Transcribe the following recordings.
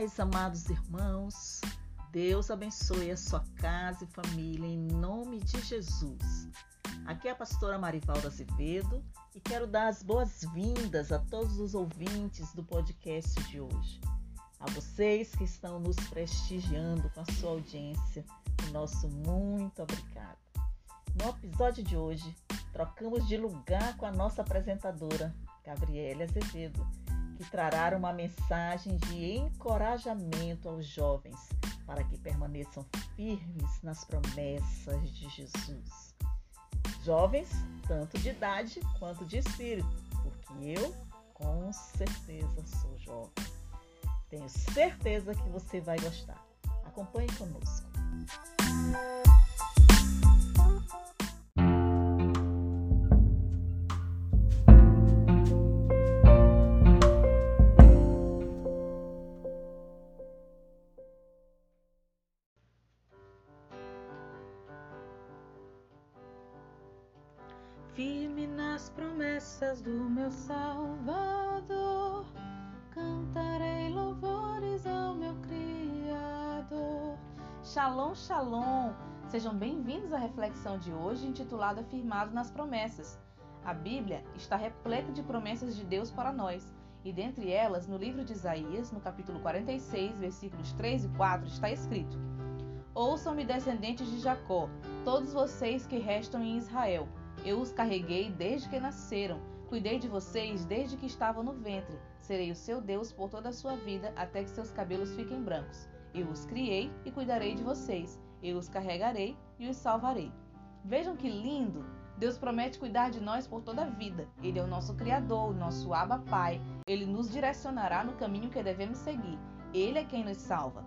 paz, amados irmãos. Deus abençoe a sua casa e família em nome de Jesus. Aqui é a pastora Marivalda Azevedo e quero dar as boas-vindas a todos os ouvintes do podcast de hoje. A vocês que estão nos prestigiando com a sua audiência, o nosso muito obrigado. No episódio de hoje, trocamos de lugar com a nossa apresentadora, Gabriela Azevedo que trará uma mensagem de encorajamento aos jovens para que permaneçam firmes nas promessas de Jesus. Jovens, tanto de idade quanto de espírito, porque eu, com certeza, sou jovem. Tenho certeza que você vai gostar. Acompanhe conosco. Firme nas promessas do meu Salvador, cantarei louvores ao meu Criador. Shalom, shalom! Sejam bem-vindos à reflexão de hoje intitulada Firmado nas Promessas. A Bíblia está repleta de promessas de Deus para nós, e dentre elas, no livro de Isaías, no capítulo 46, versículos 3 e 4, está escrito: Ouçam-me, descendentes de Jacó, todos vocês que restam em Israel eu os carreguei desde que nasceram, cuidei de vocês desde que estavam no ventre. Serei o seu Deus por toda a sua vida, até que seus cabelos fiquem brancos. Eu os criei e cuidarei de vocês. Eu os carregarei e os salvarei. Vejam que lindo! Deus promete cuidar de nós por toda a vida. Ele é o nosso Criador, o nosso Abba Pai. Ele nos direcionará no caminho que devemos seguir. Ele é quem nos salva.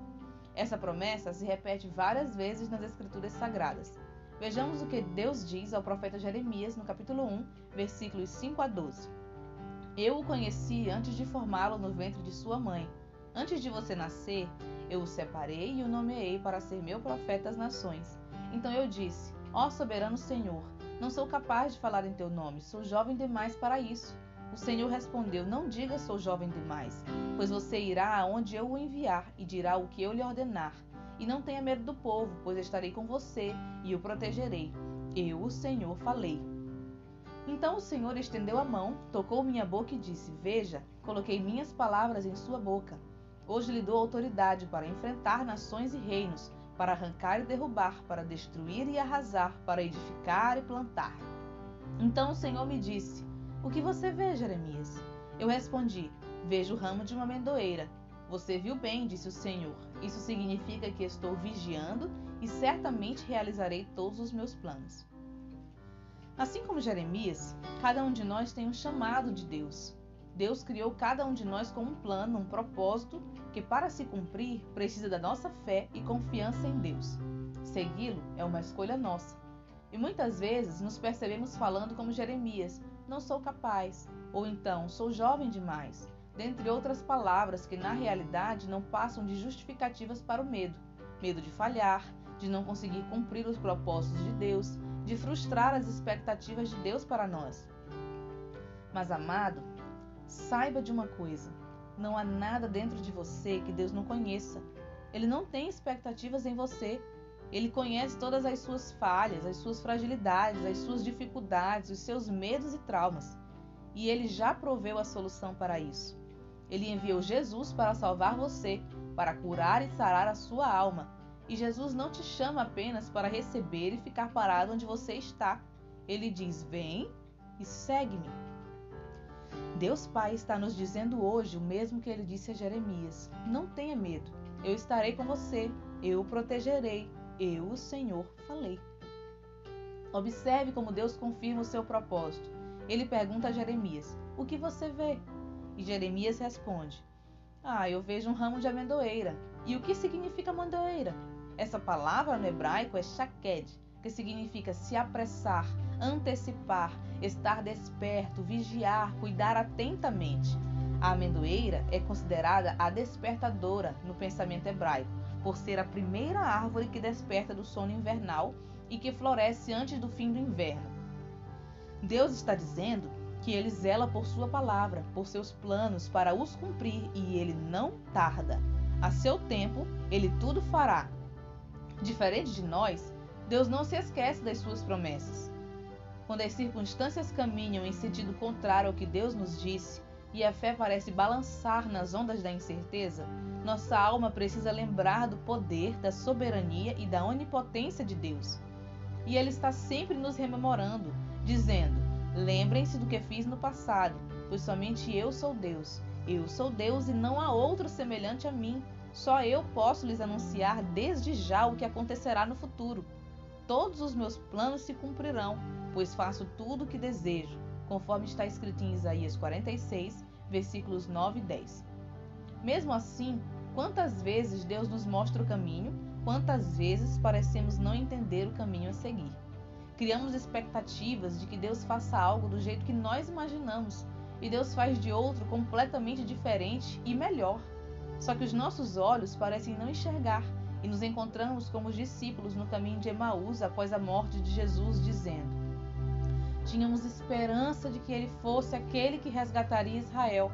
Essa promessa se repete várias vezes nas Escrituras Sagradas. Vejamos o que Deus diz ao profeta Jeremias no capítulo 1, versículos 5 a 12. Eu o conheci antes de formá-lo no ventre de sua mãe. Antes de você nascer, eu o separei e o nomeei para ser meu profeta às nações. Então eu disse: Ó soberano Senhor, não sou capaz de falar em teu nome, sou jovem demais para isso. O Senhor respondeu: Não diga sou jovem demais, pois você irá aonde eu o enviar e dirá o que eu lhe ordenar. E não tenha medo do povo, pois estarei com você e o protegerei. Eu, o Senhor, falei. Então o Senhor estendeu a mão, tocou minha boca e disse: Veja, coloquei minhas palavras em sua boca. Hoje lhe dou autoridade para enfrentar nações e reinos, para arrancar e derrubar, para destruir e arrasar, para edificar e plantar. Então o Senhor me disse: O que você vê, Jeremias? Eu respondi: Vejo o ramo de uma amendoeira. Você viu bem, disse o Senhor. Isso significa que estou vigiando e certamente realizarei todos os meus planos. Assim como Jeremias, cada um de nós tem um chamado de Deus. Deus criou cada um de nós com um plano, um propósito, que para se cumprir precisa da nossa fé e confiança em Deus. Segui-lo é uma escolha nossa. E muitas vezes nos percebemos falando como Jeremias: não sou capaz, ou então sou jovem demais, dentre outras palavras que na realidade não passam de justificativas para o medo: medo de falhar, de não conseguir cumprir os propósitos de Deus, de frustrar as expectativas de Deus para nós. Mas, amado, saiba de uma coisa: não há nada dentro de você que Deus não conheça. Ele não tem expectativas em você. Ele conhece todas as suas falhas, as suas fragilidades, as suas dificuldades, os seus medos e traumas. E ele já proveu a solução para isso. Ele enviou Jesus para salvar você, para curar e sarar a sua alma. E Jesus não te chama apenas para receber e ficar parado onde você está. Ele diz: Vem e segue-me. Deus Pai está nos dizendo hoje o mesmo que ele disse a Jeremias: Não tenha medo, eu estarei com você, eu o protegerei, eu, o Senhor, falei. Observe como Deus confirma o seu propósito. Ele pergunta a Jeremias: O que você vê? E Jeremias responde: Ah, eu vejo um ramo de amendoeira. E o que significa amendoeira? Essa palavra no hebraico é shaked, que significa se apressar, antecipar, estar desperto, vigiar, cuidar atentamente. A amendoeira é considerada a despertadora no pensamento hebraico, por ser a primeira árvore que desperta do sono invernal e que floresce antes do fim do inverno. Deus está dizendo que ele zela por sua palavra, por seus planos para os cumprir e ele não tarda. A seu tempo, ele tudo fará. Diferente de nós, Deus não se esquece das suas promessas. Quando as circunstâncias caminham em sentido contrário ao que Deus nos disse e a fé parece balançar nas ondas da incerteza, nossa alma precisa lembrar do poder, da soberania e da onipotência de Deus. E Ele está sempre nos rememorando, dizendo: Lembrem-se do que fiz no passado, pois somente eu sou Deus. Eu sou Deus e não há outro semelhante a mim. Só eu posso lhes anunciar desde já o que acontecerá no futuro. Todos os meus planos se cumprirão, pois faço tudo o que desejo, conforme está escrito em Isaías 46, versículos 9 e 10. Mesmo assim, quantas vezes Deus nos mostra o caminho, quantas vezes parecemos não entender o caminho a seguir. Criamos expectativas de que Deus faça algo do jeito que nós imaginamos, e Deus faz de outro completamente diferente e melhor. Só que os nossos olhos parecem não enxergar e nos encontramos como os discípulos no caminho de Emaús após a morte de Jesus, dizendo: Tínhamos esperança de que ele fosse aquele que resgataria Israel,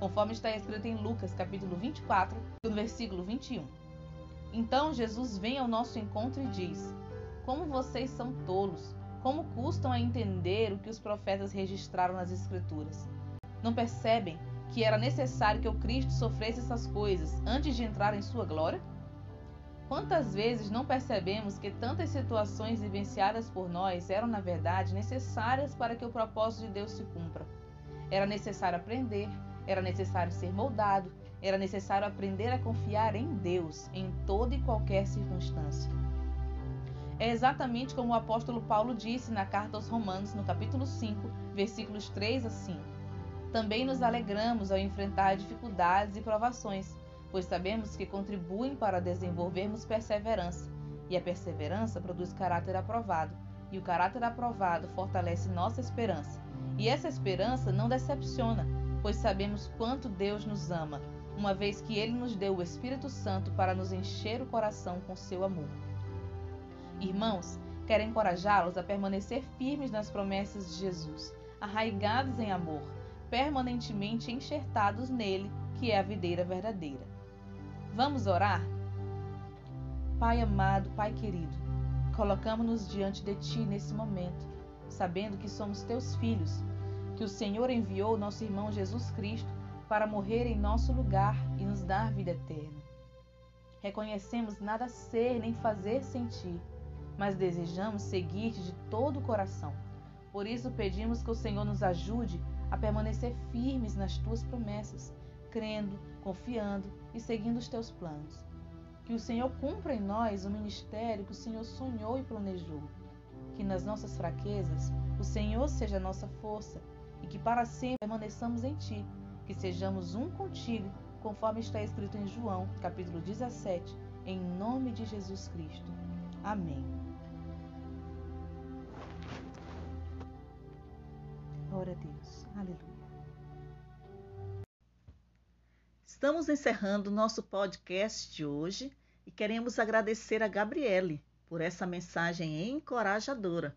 conforme está escrito em Lucas, capítulo 24, no versículo 21. Então Jesus vem ao nosso encontro e diz: Como vocês são tolos! Como custam a entender o que os profetas registraram nas Escrituras? Não percebem que era necessário que o Cristo sofresse essas coisas antes de entrar em sua glória? Quantas vezes não percebemos que tantas situações vivenciadas por nós eram, na verdade, necessárias para que o propósito de Deus se cumpra? Era necessário aprender, era necessário ser moldado, era necessário aprender a confiar em Deus em toda e qualquer circunstância. É exatamente como o apóstolo Paulo disse na carta aos Romanos, no capítulo 5, versículos 3 a 5. Também nos alegramos ao enfrentar dificuldades e provações, pois sabemos que contribuem para desenvolvermos perseverança, e a perseverança produz caráter aprovado, e o caráter aprovado fortalece nossa esperança. E essa esperança não decepciona, pois sabemos quanto Deus nos ama, uma vez que Ele nos deu o Espírito Santo para nos encher o coração com seu amor. Irmãos, quero encorajá-los a permanecer firmes nas promessas de Jesus, arraigados em amor permanentemente enxertados nele, que é a videira verdadeira. Vamos orar? Pai amado, Pai querido, colocamos-nos diante de Ti nesse momento, sabendo que somos Teus filhos, que o Senhor enviou nosso irmão Jesus Cristo para morrer em nosso lugar e nos dar vida eterna. Reconhecemos nada ser nem fazer sem Ti, mas desejamos seguir-te de todo o coração. Por isso pedimos que o Senhor nos ajude a permanecer firmes nas tuas promessas, crendo, confiando e seguindo os teus planos. Que o Senhor cumpra em nós o ministério que o Senhor sonhou e planejou. Que nas nossas fraquezas o Senhor seja a nossa força e que para sempre permaneçamos em Ti, que sejamos um contigo, conforme está escrito em João, capítulo 17, em nome de Jesus Cristo. Amém. Glória a Deus. Aleluia. Estamos encerrando o nosso podcast de hoje e queremos agradecer a Gabriele por essa mensagem encorajadora.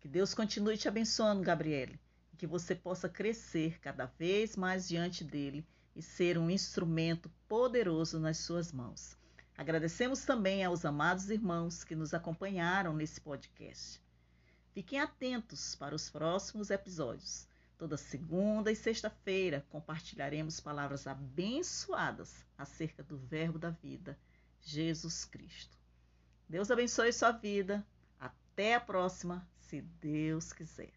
Que Deus continue te abençoando, Gabriele, e que você possa crescer cada vez mais diante dele e ser um instrumento poderoso nas suas mãos. Agradecemos também aos amados irmãos que nos acompanharam nesse podcast. Fiquem atentos para os próximos episódios. Toda segunda e sexta-feira compartilharemos palavras abençoadas acerca do Verbo da vida, Jesus Cristo. Deus abençoe sua vida. Até a próxima, se Deus quiser.